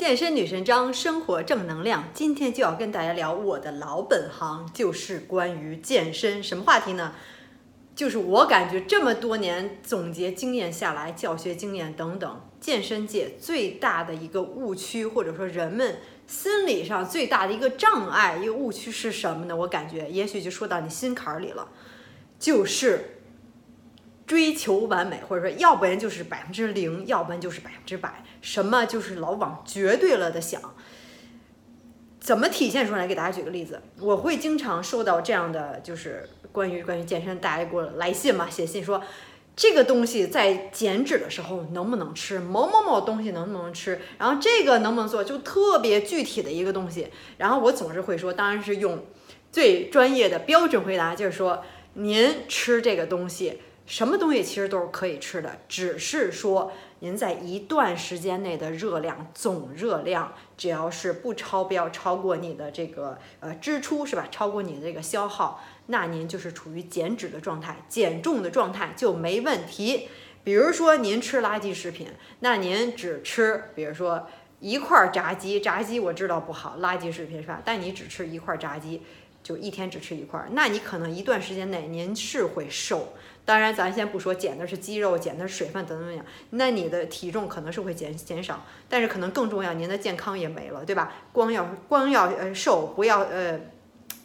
健身女神张，生活正能量。今天就要跟大家聊我的老本行，就是关于健身。什么话题呢？就是我感觉这么多年总结经验下来，教学经验等等，健身界最大的一个误区，或者说人们心理上最大的一个障碍，一个误区是什么呢？我感觉也许就说到你心坎儿里了，就是追求完美，或者说要不然就是百分之零，要不然就是百分之百，什么就是老往绝对了的想。怎么体现出来？给大家举个例子，我会经常收到这样的，就是关于关于健身，大家给我来信嘛，写信说这个东西在减脂的时候能不能吃，某某某东西能不能吃，然后这个能不能做，就特别具体的一个东西。然后我总是会说，当然是用最专业的标准回答，就是说您吃这个东西，什么东西其实都是可以吃的，只是说。您在一段时间内的热量总热量，只要是不超标，超过你的这个呃支出是吧？超过你的这个消耗，那您就是处于减脂的状态，减重的状态就没问题。比如说您吃垃圾食品，那您只吃，比如说一块炸鸡，炸鸡我知道不好，垃圾食品是吧？但你只吃一块炸鸡，就一天只吃一块，那你可能一段时间内您是会瘦。当然，咱先不说减的是肌肉、减的是水分等等等，那你的体重可能是会减减少，但是可能更重要，您的健康也没了，对吧？光要光要呃瘦，不要呃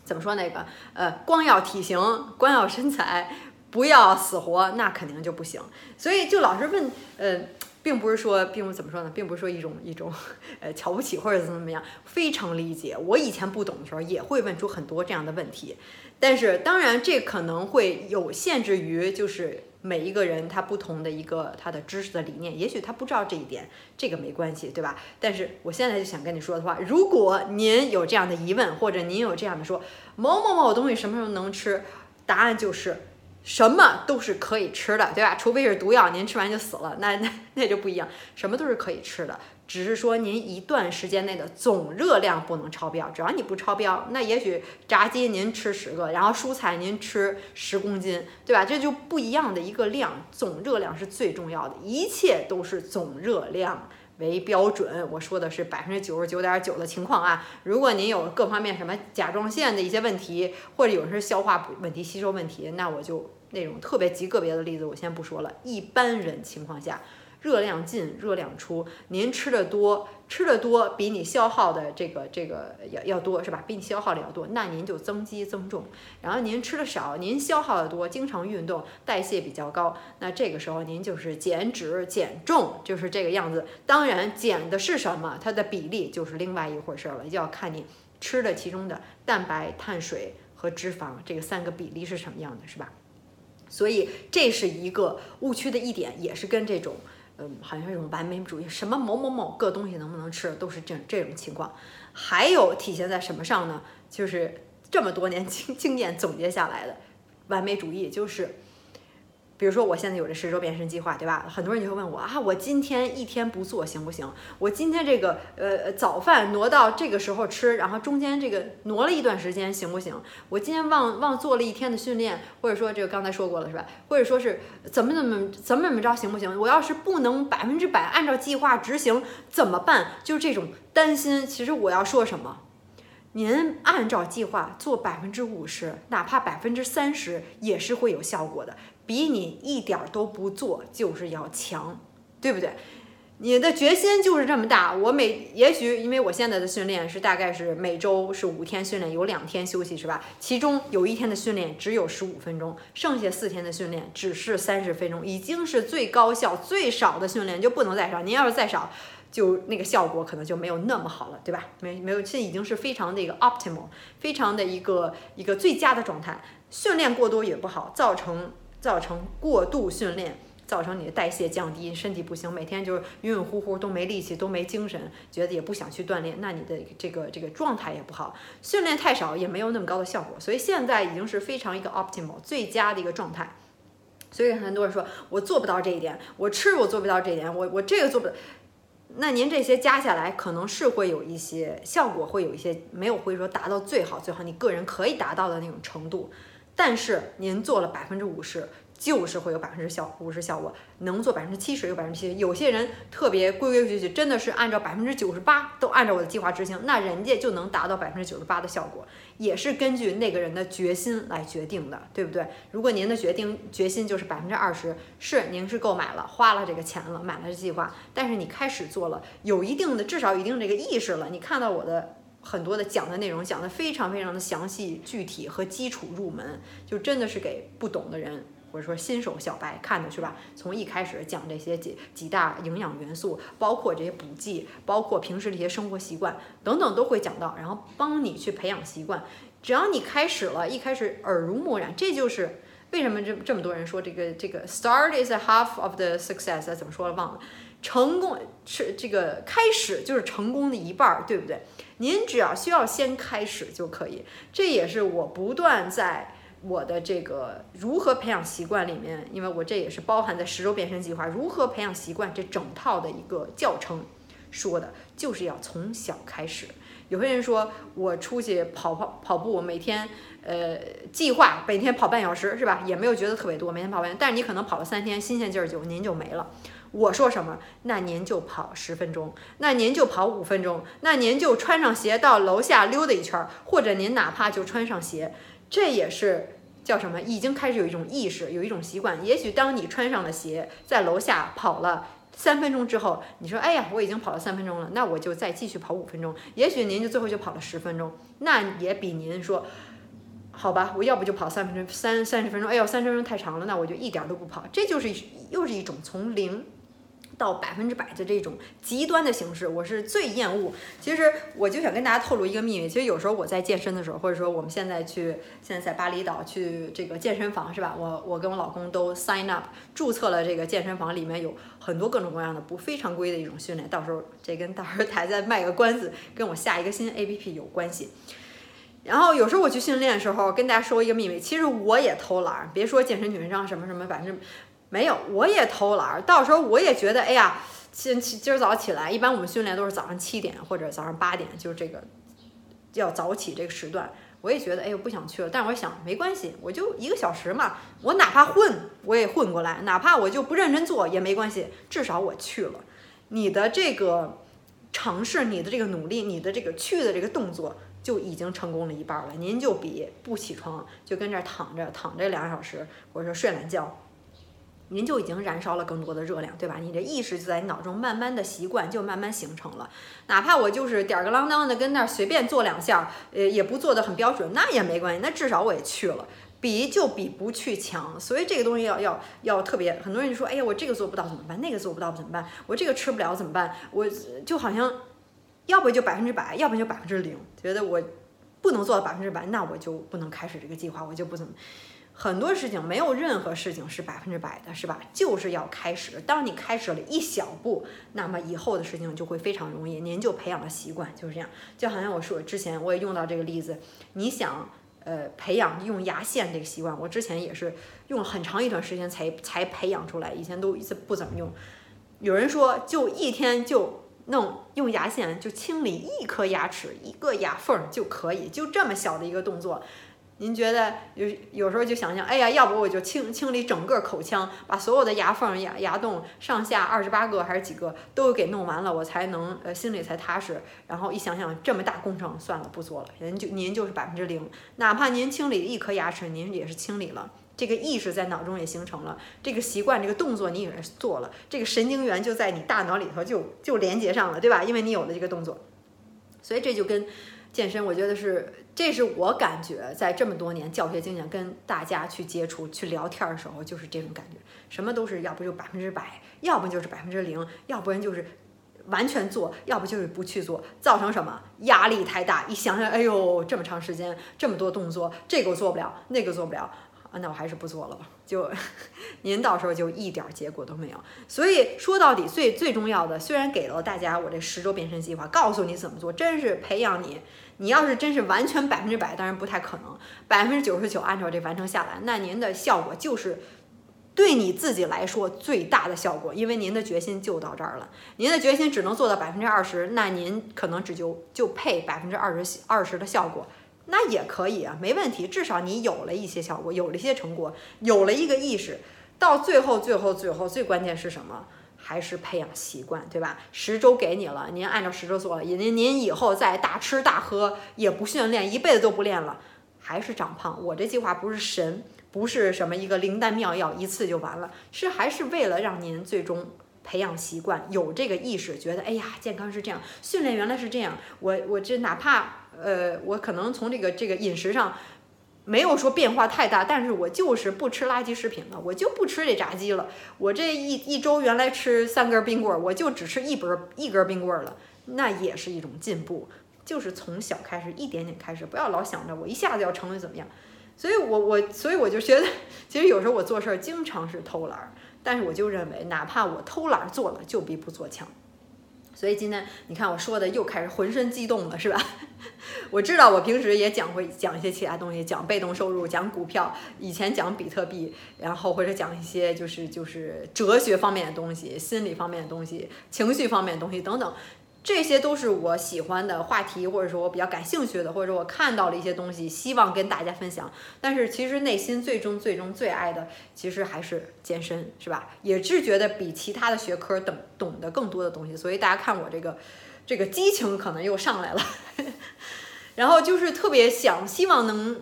怎么说那个呃光要体型，光要身材，不要死活，那肯定就不行。所以就老是问呃。并不是说，并不怎么说呢，并不是说一种一种，呃，瞧不起或者怎么怎么样，非常理解。我以前不懂的时候，也会问出很多这样的问题。但是，当然这可能会有限制于，就是每一个人他不同的一个他的知识的理念，也许他不知道这一点，这个没关系，对吧？但是我现在就想跟你说的话，如果您有这样的疑问，或者您有这样的说某某某东西什么时候能吃，答案就是。什么都是可以吃的，对吧？除非是毒药，您吃完就死了，那那那就不一样。什么都是可以吃的，只是说您一段时间内的总热量不能超标。只要你不超标，那也许炸鸡您吃十个，然后蔬菜您吃十公斤，对吧？这就不一样的一个量，总热量是最重要的，一切都是总热量。为标准，我说的是百分之九十九点九的情况啊。如果您有各方面什么甲状腺的一些问题，或者有时消化问题、吸收问题，那我就那种特别极个别的例子，我先不说了。一般人情况下。热量进，热量出。您吃的多，吃的多比你消耗的这个这个要要多，是吧？比你消耗的要多，那您就增肌增重。然后您吃的少，您消耗的多，经常运动，代谢比较高，那这个时候您就是减脂减重，就是这个样子。当然，减的是什么，它的比例就是另外一回事了，就要看你吃的其中的蛋白、碳水和脂肪这个三个比例是什么样的，是吧？所以这是一个误区的一点，也是跟这种。嗯，好像是一种完美主义，什么某某某个东西能不能吃，都是这这种情况。还有体现在什么上呢？就是这么多年经经验总结下来的完美主义，就是。比如说，我现在有这十周变身计划，对吧？很多人就会问我啊，我今天一天不做行不行？我今天这个呃早饭挪到这个时候吃，然后中间这个挪了一段时间行不行？我今天忘忘做了一天的训练，或者说这个刚才说过了是吧？或者说是怎么怎么怎么怎么着行不行？我要是不能百分之百按照计划执行怎么办？就是这种担心。其实我要说什么？您按照计划做百分之五十，哪怕百分之三十也是会有效果的。比你一点都不做就是要强，对不对？你的决心就是这么大。我每也许因为我现在的训练是大概是每周是五天训练，有两天休息，是吧？其中有一天的训练只有十五分钟，剩下四天的训练只是三十分钟，已经是最高效、最少的训练，就不能再少。您要是再少，就那个效果可能就没有那么好了，对吧？没没有，这已经是非常的一个 optimal，非常的一个一个最佳的状态。训练过多也不好，造成。造成过度训练，造成你的代谢降低，身体不行，每天就是晕晕乎乎，都没力气，都没精神，觉得也不想去锻炼，那你的这个这个状态也不好。训练太少也没有那么高的效果，所以现在已经是非常一个 optimal 最佳的一个状态。所以很多人说我做不到这一点，我吃我做不到这一点，我我这个做不，那您这些加下来可能是会有一些效果，会有一些没有会说达到最好最好你个人可以达到的那种程度。但是您做了百分之五十，就是会有百分之效五十效果，能做百分之七十有百分之七十。有些人特别规规矩矩，真的是按照百分之九十八都按照我的计划执行，那人家就能达到百分之九十八的效果，也是根据那个人的决心来决定的，对不对？如果您的决定决心就是百分之二十，是您是购买了花了这个钱了，买了这计划，但是你开始做了，有一定的至少一定这个意识了，你看到我的。很多的讲的内容讲的非常非常的详细具体和基础入门，就真的是给不懂的人或者说新手小白看的是吧？从一开始讲这些几几大营养元素，包括这些补剂，包括平时这些生活习惯等等都会讲到，然后帮你去培养习惯。只要你开始了，一开始耳濡目染，这就是为什么这这么多人说这个这个 start is a half of the success，怎么说了忘了？成功是这个开始就是成功的一半，对不对？您只要需要先开始就可以。这也是我不断在我的这个如何培养习惯里面，因为我这也是包含在十周变身计划如何培养习惯这整套的一个教程说的，就是要从小开始。有些人说我出去跑跑跑步，每天呃计划每天跑半小时是吧？也没有觉得特别多，每天跑半，但是你可能跑了三天，新鲜劲儿就您就没了。我说什么，那您就跑十分钟，那您就跑五分钟，那您就穿上鞋到楼下溜达一圈儿，或者您哪怕就穿上鞋，这也是叫什么？已经开始有一种意识，有一种习惯。也许当你穿上了鞋，在楼下跑了三分钟之后，你说：“哎呀，我已经跑了三分钟了，那我就再继续跑五分钟。”也许您就最后就跑了十分钟，那也比您说：“好吧，我要不就跑三分钟，三三十分钟，哎呦，三十分钟太长了，那我就一点都不跑。”这就是又是一种从零。到百分之百的这种极端的形式，我是最厌恶。其实我就想跟大家透露一个秘密，其实有时候我在健身的时候，或者说我们现在去现在在巴厘岛去这个健身房是吧？我我跟我老公都 sign up 注册了这个健身房，里面有很多各种各样的不非常规的一种训练。到时候这跟到时候台再卖个关子，跟我下一个新 A P P 有关系。然后有时候我去训练的时候，跟大家说一个秘密，其实我也偷懒，别说健身女神章什么什么，反正。没有，我也偷懒。到时候我也觉得，哎呀，今今儿早起来，一般我们训练都是早上七点或者早上八点，就是这个要早起这个时段。我也觉得，哎呦，不想去了。但是我想，没关系，我就一个小时嘛，我哪怕混，我也混过来；哪怕我就不认真做也没关系，至少我去了。你的这个尝试，你的这个努力，你的这个去的这个动作，就已经成功了一半了。您就比不起床就跟这儿躺着躺着两小时，或者说睡懒觉。您就已经燃烧了更多的热量，对吧？你的意识就在你脑中慢慢的习惯就慢慢形成了。哪怕我就是吊儿郎当的跟那儿随便做两下，呃，也不做的很标准，那也没关系。那至少我也去了，比就比不去强。所以这个东西要要要特别。很多人就说，哎呀，我这个做不到怎么办？那个做不到怎么办？我这个吃不了怎么办？我就好像，要不就百分之百，要不就百分之零。觉得我不能做到百分之百，那我就不能开始这个计划，我就不怎么。很多事情没有任何事情是百分之百的，是吧？就是要开始。当你开始了一小步，那么以后的事情就会非常容易。您就培养了习惯，就是这样。就好像我说之前我也用到这个例子，你想呃培养用牙线这个习惯，我之前也是用了很长一段时间才才培养出来，以前都不怎么用。有人说就一天就弄用牙线就清理一颗牙齿一个牙缝就可以，就这么小的一个动作。您觉得有有时候就想想，哎呀，要不我就清清理整个口腔，把所有的牙缝、牙牙洞上下二十八个还是几个都给弄完了，我才能呃心里才踏实。然后一想想这么大工程，算了，不做了。您就您就是百分之零，哪怕您清理一颗牙齿，您也是清理了，这个意识在脑中也形成了，这个习惯，这个动作你也是做了，这个神经元就在你大脑里头就就连接上了，对吧？因为你有了这个动作，所以这就跟。健身，我觉得是，这是我感觉在这么多年教学经验跟大家去接触、去聊天的时候，就是这种感觉，什么都是要不就百分之百，要不就是百分之零，要不然就是完全做，要不就是不去做，造成什么压力太大？一想想，哎呦，这么长时间，这么多动作，这个我做不了，那个做不了。那我还是不做了吧，就您到时候就一点结果都没有。所以说到底，最最重要的，虽然给了大家我这十周变身计划，告诉你怎么做，真是培养你。你要是真是完全百分之百，当然不太可能，百分之九十九按照这完成下来，那您的效果就是对你自己来说最大的效果，因为您的决心就到这儿了。您的决心只能做到百分之二十，那您可能只就就配百分之二十二十的效果。那也可以啊，没问题。至少你有了一些效果，有了一些成果，有了一个意识。到最后，最后，最后，最关键是什么？还是培养习惯，对吧？十周给你了，您按照十周做了，您您以后再大吃大喝也不训练，一辈子都不练了，还是长胖。我这计划不是神，不是什么一个灵丹妙药，一次就完了，是还是为了让您最终培养习惯，有这个意识，觉得哎呀，健康是这样，训练原来是这样。我我这哪怕呃，我可能从这个这个饮食上。没有说变化太大，但是我就是不吃垃圾食品了，我就不吃这炸鸡了。我这一一周原来吃三根冰棍，我就只吃一根一根冰棍了，那也是一种进步。就是从小开始，一点点开始，不要老想着我一下子要成为怎么样。所以我我所以我就觉得，其实有时候我做事儿经常是偷懒儿，但是我就认为，哪怕我偷懒儿做了，就比不做强。所以今天你看我说的又开始浑身激动了，是吧？我知道我平时也讲会讲一些其他东西，讲被动收入，讲股票，以前讲比特币，然后或者讲一些就是就是哲学方面的东西、心理方面的东西、情绪方面的东西等等。这些都是我喜欢的话题，或者说我比较感兴趣的，或者说我看到了一些东西，希望跟大家分享。但是其实内心最终最终最爱的，其实还是健身，是吧？也是觉得比其他的学科懂懂得更多的东西。所以大家看我这个这个激情可能又上来了，然后就是特别想希望能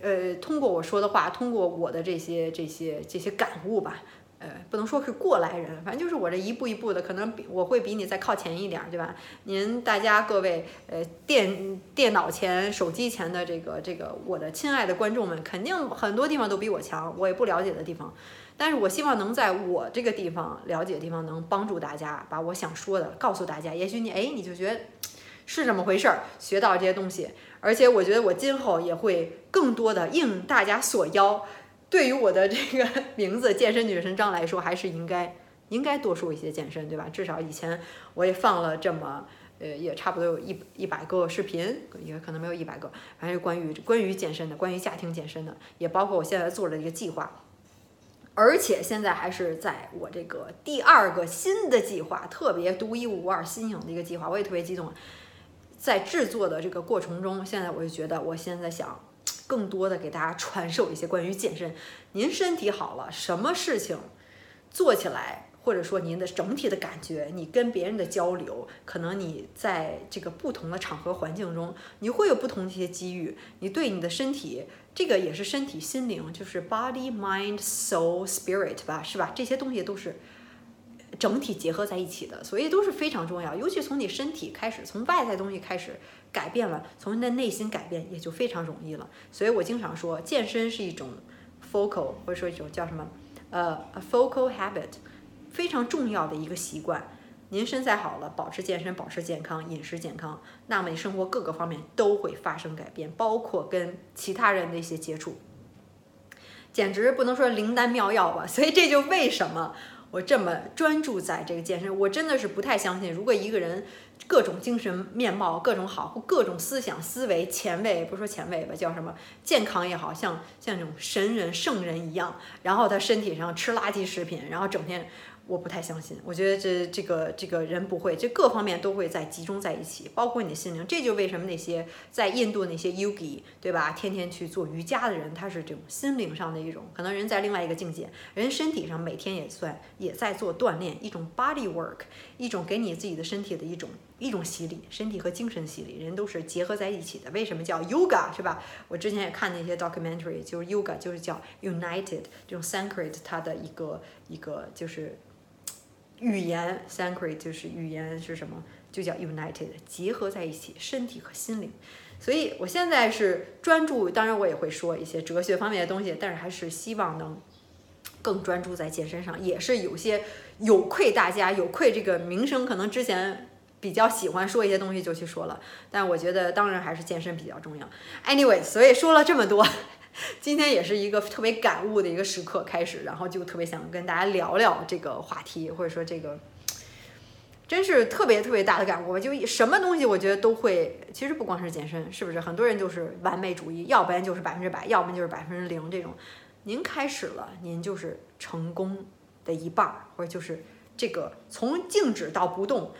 呃通过我说的话，通过我的这些这些这些感悟吧。呃，不能说是过来人，反正就是我这一步一步的，可能比我会比你再靠前一点，对吧？您大家各位，呃，电电脑前、手机前的这个这个我的亲爱的观众们，肯定很多地方都比我强，我也不了解的地方，但是我希望能在我这个地方了解的地方，能帮助大家把我想说的告诉大家。也许你哎，你就觉得是这么回事儿，学到这些东西，而且我觉得我今后也会更多的应大家所邀。对于我的这个 名字“健身女神张”来说，还是应该应该多说一些健身，对吧？至少以前我也放了这么呃，也差不多有一一百个视频，也可能没有一百个，反正关于关于健身的，关于家庭健身的，也包括我现在做的一个计划，而且现在还是在我这个第二个新的计划，特别独一无二、新颖的一个计划，我也特别激动。在制作的这个过程中，现在我就觉得，我现在想。更多的给大家传授一些关于健身。您身体好了，什么事情做起来，或者说您的整体的感觉，你跟别人的交流，可能你在这个不同的场合环境中，你会有不同的一些机遇。你对你的身体，这个也是身体、心灵，就是 body、mind、soul、spirit 吧，是吧？这些东西都是。整体结合在一起的，所以都是非常重要。尤其从你身体开始，从外在东西开始改变了，从你的内心改变也就非常容易了。所以我经常说，健身是一种 focal，或者说一种叫什么，呃，focal habit，非常重要的一个习惯。您身材好了，保持健身，保持健康，饮食健康，那么你生活各个方面都会发生改变，包括跟其他人的一些接触，简直不能说灵丹妙药吧。所以这就为什么。我这么专注在这个健身，我真的是不太相信，如果一个人各种精神面貌各种好，各种思想思维前卫，不说前卫吧，叫什么健康也好像像那种神人圣人一样，然后他身体上吃垃圾食品，然后整天。我不太相信，我觉得这这个这个人不会，这各方面都会在集中在一起，包括你的心灵。这就为什么那些在印度那些 yogi，对吧？天天去做瑜伽的人，他是这种心灵上的一种，可能人在另外一个境界，人身体上每天也算也在做锻炼，一种 body work，一种给你自己的身体的一种一种洗礼，身体和精神洗礼，人都是结合在一起的。为什么叫 yoga，是吧？我之前也看那些 documentary，就是 yoga 就是叫 united，这种 Sanskrit 它的一个一个就是。语言 Sanskrit 就是语言是什么？就叫 United，结合在一起，身体和心灵。所以我现在是专注，当然我也会说一些哲学方面的东西，但是还是希望能更专注在健身上，也是有些有愧大家，有愧这个名声。可能之前比较喜欢说一些东西就去说了，但我觉得当然还是健身比较重要。Anyway，所以说了这么多。今天也是一个特别感悟的一个时刻开始，然后就特别想跟大家聊聊这个话题，或者说这个，真是特别特别大的感悟。就什么东西，我觉得都会，其实不光是健身，是不是？很多人就是完美主义，要不然就是百分之百，要不然就是百分之零这种。您开始了，您就是成功的一半儿，或者就是这个从静止到不动，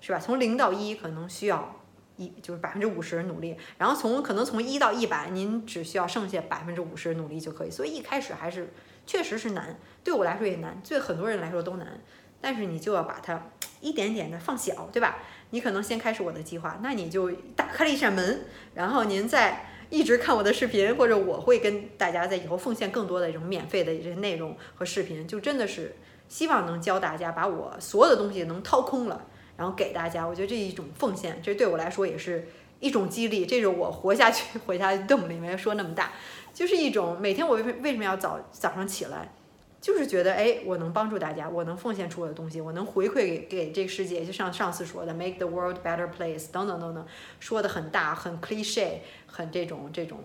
是吧？从零到一可能需要。一就是百分之五十努力，然后从可能从一到一百，您只需要剩下百分之五十努力就可以。所以一开始还是确实是难，对我来说也难，对很多人来说都难。但是你就要把它一点点的放小，对吧？你可能先开始我的计划，那你就打开了一扇门，然后您再一直看我的视频，或者我会跟大家在以后奉献更多的这种免费的这些内容和视频，就真的是希望能教大家把我所有的东西能掏空了。然后给大家，我觉得这一种奉献，这对我来说也是一种激励，这是我活下去、活下去动力。没说那么大，就是一种每天我为为什么要早早上起来，就是觉得哎，我能帮助大家，我能奉献出我的东西，我能回馈给给这个世界，就像上次说的，make the world better place 等等等等，说的很大，很 cliche，很这种这种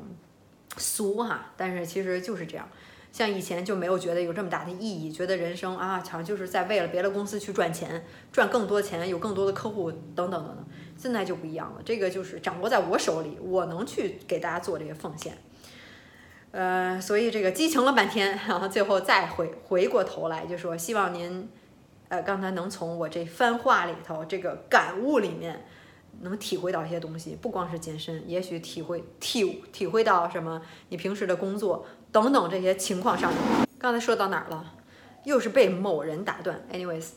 俗哈，但是其实就是这样。像以前就没有觉得有这么大的意义，觉得人生啊，好像就是在为了别的公司去赚钱，赚更多钱，有更多的客户等等等等。现在就不一样了，这个就是掌握在我手里，我能去给大家做这个奉献。呃，所以这个激情了半天，然后最后再回回过头来就说，希望您，呃，刚才能从我这番话里头这个感悟里面，能体会到一些东西，不光是健身，也许体会体体会到什么，你平时的工作。等等这些情况上，刚才说到哪儿了？又是被某人打断。Anyways，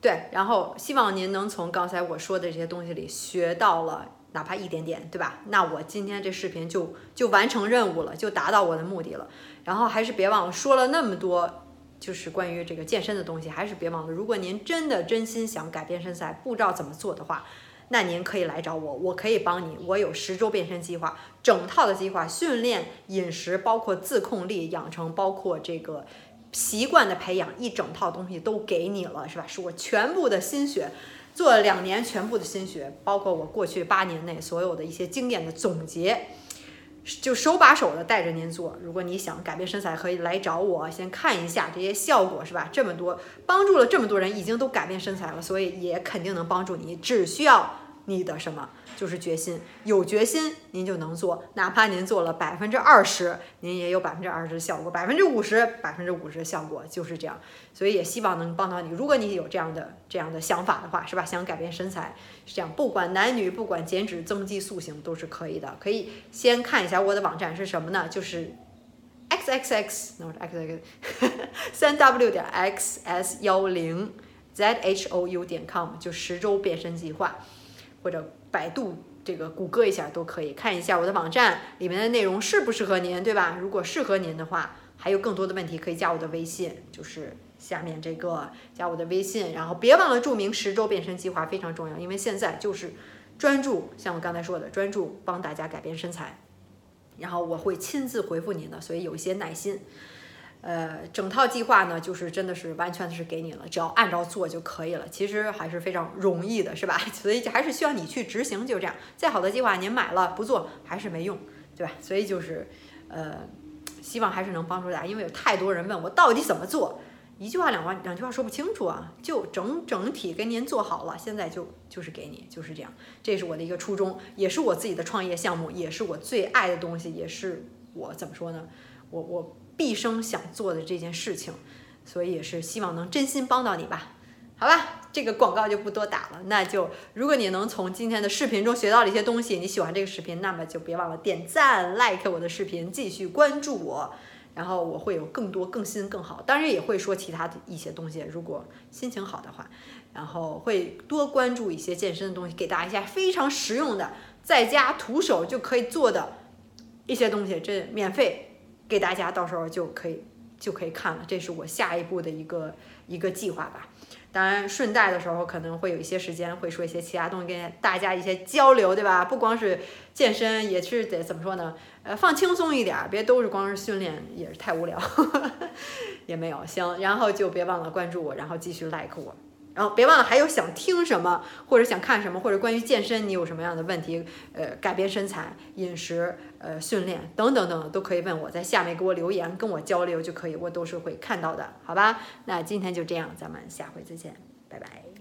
对，然后希望您能从刚才我说的这些东西里学到了哪怕一点点，对吧？那我今天这视频就就完成任务了，就达到我的目的了。然后还是别忘了说了那么多，就是关于这个健身的东西，还是别忘了，如果您真的真心想改变身材，不知道怎么做的话。那您可以来找我，我可以帮你。我有十周变身计划，整套的计划，训练、饮食，包括自控力养成，包括这个习惯的培养，一整套东西都给你了，是吧？是我全部的心血，做了两年全部的心血，包括我过去八年内所有的一些经验的总结，就手把手的带着您做。如果你想改变身材，可以来找我，先看一下这些效果，是吧？这么多帮助了这么多人，已经都改变身材了，所以也肯定能帮助你，只需要。你的什么就是决心，有决心您就能做，哪怕您做了百分之二十，您也有百分之二十的效果，百分之五十，百分之五十的效果就是这样。所以也希望能帮到你。如果你有这样的这样的想法的话，是吧？想改变身材是这样，不管男女，不管减脂、增肌、塑形都是可以的。可以先看一下我的网站是什么呢？就是 x x x，那我 x x 三 w 点 x s 幺零 z h o u 点 com，就十周变身计划。或者百度这个谷歌一下都可以看一下我的网站里面的内容适不适合您，对吧？如果适合您的话，还有更多的问题可以加我的微信，就是下面这个加我的微信，然后别忘了注明十周变身计划非常重要，因为现在就是专注，像我刚才说的，专注帮大家改变身材，然后我会亲自回复您的，所以有一些耐心。呃，整套计划呢，就是真的是完全是给你了，只要按照做就可以了。其实还是非常容易的，是吧？所以还是需要你去执行，就这样。再好的计划您买了不做还是没用，对吧？所以就是，呃，希望还是能帮助大家，因为有太多人问我到底怎么做，一句话两话两句话说不清楚啊，就整整体给您做好了，现在就就是给你，就是这样。这是我的一个初衷，也是我自己的创业项目，也是我最爱的东西，也是我怎么说呢？我我。毕生想做的这件事情，所以也是希望能真心帮到你吧。好吧，这个广告就不多打了。那就如果你能从今天的视频中学到了一些东西，你喜欢这个视频，那么就别忘了点赞、like 我的视频，继续关注我。然后我会有更多、更新、更好，当然也会说其他的一些东西。如果心情好的话，然后会多关注一些健身的东西，给大家一下非常实用的，在家徒手就可以做的一些东西，这免费。给大家到时候就可以就可以看了，这是我下一步的一个一个计划吧。当然顺带的时候可能会有一些时间会说一些其他东西跟大家一些交流，对吧？不光是健身，也是得怎么说呢？呃，放轻松一点，别都是光是训练，也是太无聊，也没有行。然后就别忘了关注我，然后继续 like 我。然后别忘了，还有想听什么，或者想看什么，或者关于健身你有什么样的问题，呃，改变身材、饮食、呃，训练等等等等，都可以问我，在下面给我留言，跟我交流就可以，我都是会看到的，好吧？那今天就这样，咱们下回再见，拜拜。